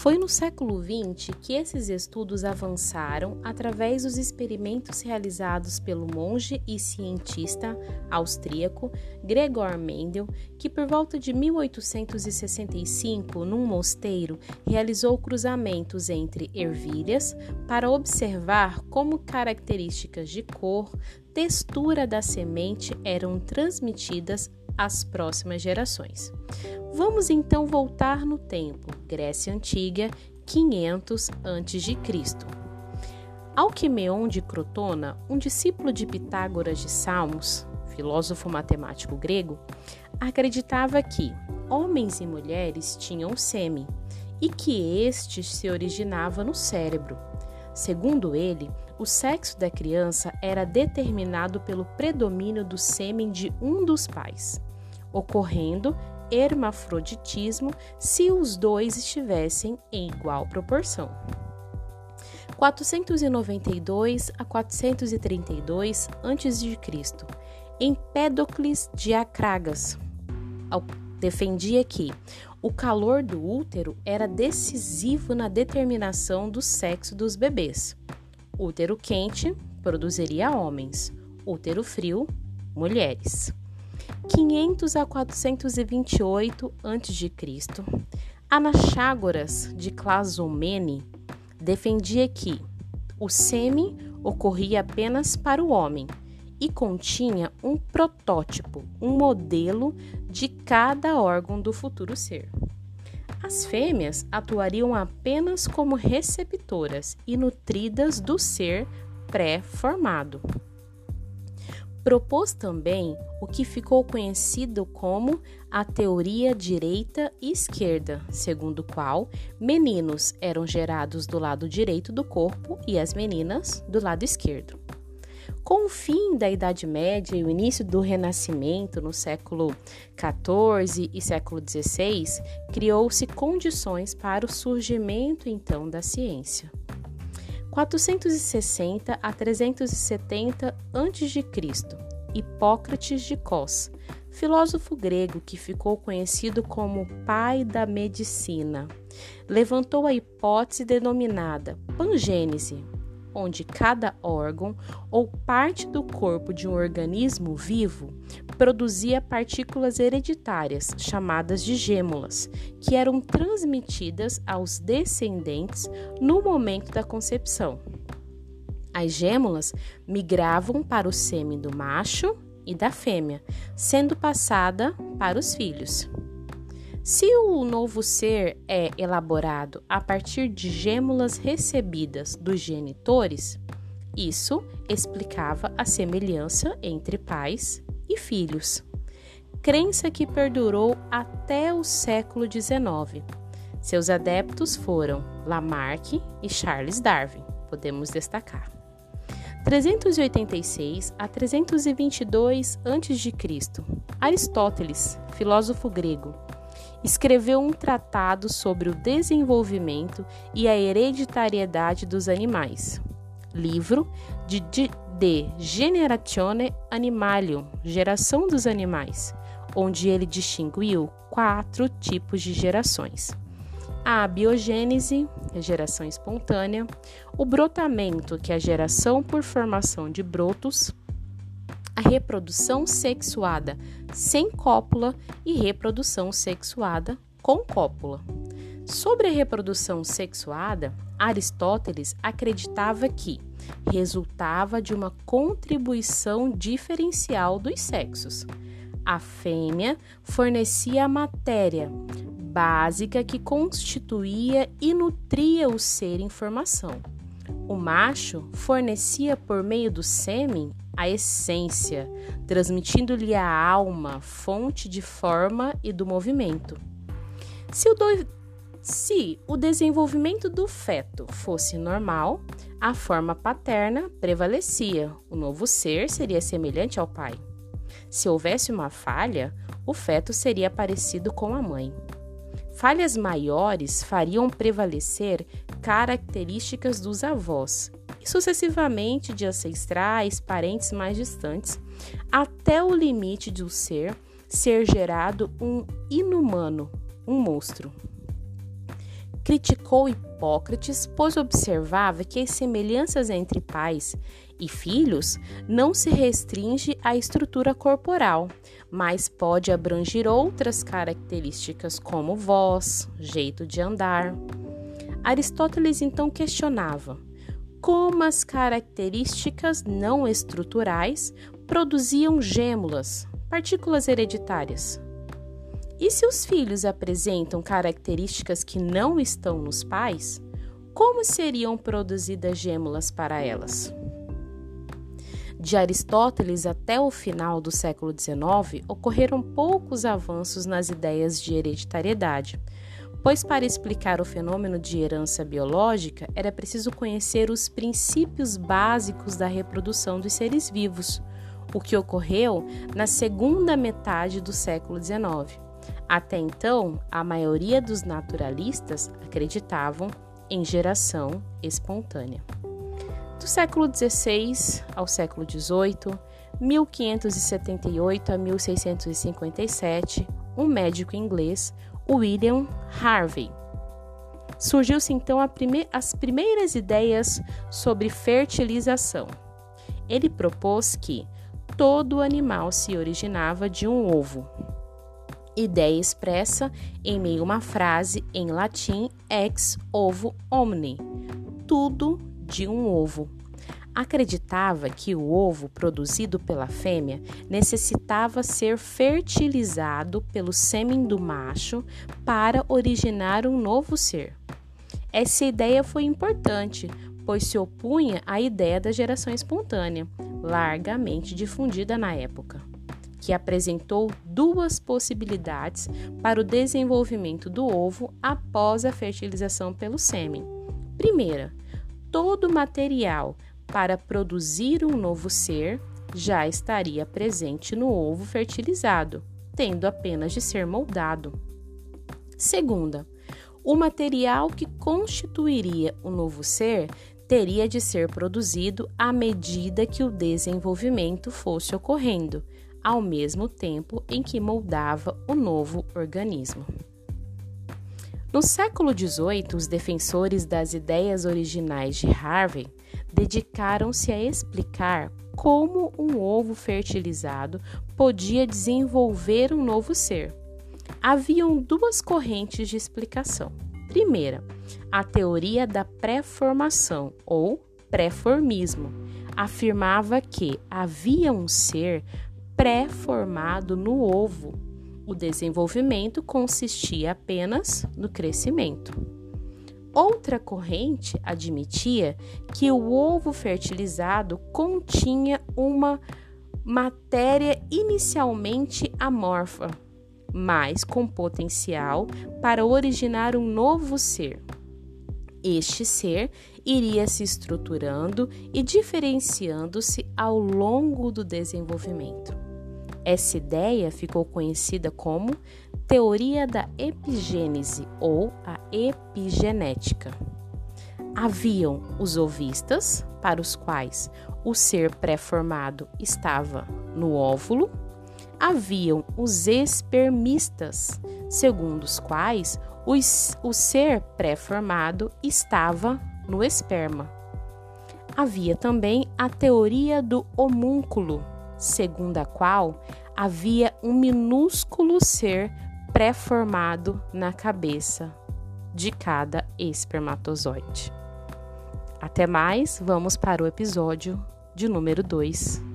Foi no século XX que esses estudos avançaram através dos experimentos realizados pelo monge e cientista austríaco Gregor Mendel, que por volta de 1865, num mosteiro, realizou cruzamentos entre ervilhas para observar como características de cor, textura da semente eram transmitidas às próximas gerações. Vamos então voltar no tempo, Grécia Antiga, 500 a.C. Alquimeon de Crotona, um discípulo de Pitágoras de Salmos, filósofo matemático grego, acreditava que homens e mulheres tinham sêmen e que este se originava no cérebro. Segundo ele, o sexo da criança era determinado pelo predomínio do sêmen de um dos pais ocorrendo hermafroditismo se os dois estivessem em igual proporção. 492 a 432 a.C., Empédocles de Acragas defendia que o calor do útero era decisivo na determinação do sexo dos bebês. Útero quente produziria homens, útero frio, mulheres. 500 a 428 a.C., Anaxágoras de Clazomene defendia que o sêmen ocorria apenas para o homem e continha um protótipo, um modelo de cada órgão do futuro ser. As fêmeas atuariam apenas como receptoras e nutridas do ser pré-formado. Propôs também o que ficou conhecido como a teoria direita e esquerda, segundo qual meninos eram gerados do lado direito do corpo e as meninas do lado esquerdo. Com o fim da Idade Média e o início do Renascimento no século XIV e século XVI, criou-se condições para o surgimento então da ciência. 460 a 370 a.C., Hipócrates de Cos, filósofo grego que ficou conhecido como pai da medicina, levantou a hipótese denominada pangênese, onde cada órgão ou parte do corpo de um organismo vivo produzia partículas hereditárias, chamadas de gêmulas, que eram transmitidas aos descendentes no momento da concepção. As gêmulas migravam para o sêmen do macho e da fêmea, sendo passada para os filhos. Se o novo ser é elaborado a partir de gêmulas recebidas dos genitores, isso explicava a semelhança entre pais e filhos. Crença que perdurou até o século XIX. Seus adeptos foram Lamarck e Charles Darwin, podemos destacar. 386 a 322 a.C. Aristóteles, filósofo grego, escreveu um tratado sobre o desenvolvimento e a hereditariedade dos animais. Livro de, de, de Generatione Animalium, Geração dos Animais, onde ele distinguiu quatro tipos de gerações. A biogênese, a geração espontânea, o brotamento, que é a geração por formação de brotos, a reprodução sexuada sem cópula e reprodução sexuada com cópula. Sobre a reprodução sexuada, Aristóteles acreditava que resultava de uma contribuição diferencial dos sexos. A fêmea fornecia a matéria básica que constituía e nutria o ser em formação. O macho fornecia por meio do sêmen a essência, transmitindo-lhe a alma, fonte de forma e do movimento. Se o, do... Se o desenvolvimento do feto fosse normal, a forma paterna prevalecia, o novo ser seria semelhante ao pai. Se houvesse uma falha, o feto seria parecido com a mãe. Falhas maiores fariam prevalecer características dos avós, sucessivamente de ancestrais, parentes mais distantes, até o limite do ser ser gerado um inumano, um monstro. Criticou Hipócrates, pois observava que as semelhanças entre pais e filhos não se restringe à estrutura corporal, mas pode abranger outras características como voz, jeito de andar. Aristóteles então questionava como as características não estruturais produziam gêmulas, partículas hereditárias. E se os filhos apresentam características que não estão nos pais, como seriam produzidas gêmulas para elas? De Aristóteles até o final do século XIX, ocorreram poucos avanços nas ideias de hereditariedade, pois para explicar o fenômeno de herança biológica era preciso conhecer os princípios básicos da reprodução dos seres vivos, o que ocorreu na segunda metade do século XIX. Até então, a maioria dos naturalistas acreditavam em geração espontânea. Do século XVI ao século XVIII, 1578 a 1657, um médico inglês, William Harvey. Surgiu-se então prime as primeiras ideias sobre fertilização. Ele propôs que todo animal se originava de um ovo. Ideia expressa em meio a uma frase em latim ex ovo omni, tudo de um ovo. Acreditava que o ovo produzido pela fêmea necessitava ser fertilizado pelo sêmen do macho para originar um novo ser. Essa ideia foi importante, pois se opunha à ideia da geração espontânea, largamente difundida na época, que apresentou duas possibilidades para o desenvolvimento do ovo após a fertilização pelo sêmen. Primeira, todo material para produzir um novo ser já estaria presente no ovo fertilizado, tendo apenas de ser moldado. Segunda, o material que constituiria o novo ser teria de ser produzido à medida que o desenvolvimento fosse ocorrendo, ao mesmo tempo em que moldava o novo organismo. No século XVIII, os defensores das ideias originais de Harvey dedicaram-se a explicar como um ovo fertilizado podia desenvolver um novo ser. Haviam duas correntes de explicação. Primeira, a teoria da pré-formação ou pré-formismo afirmava que havia um ser pré-formado no ovo o desenvolvimento consistia apenas no crescimento. Outra corrente admitia que o ovo fertilizado continha uma matéria inicialmente amorfa, mas com potencial para originar um novo ser. Este ser iria se estruturando e diferenciando-se ao longo do desenvolvimento. Essa ideia ficou conhecida como teoria da epigênese ou a epigenética. Haviam os ovistas, para os quais o ser pré-formado estava no óvulo, haviam os espermistas, segundo os quais os, o ser pré-formado estava no esperma. Havia também a teoria do homúnculo, segundo a qual havia um minúsculo ser pré-formado na cabeça de cada espermatozoide. Até mais, vamos para o episódio de número 2.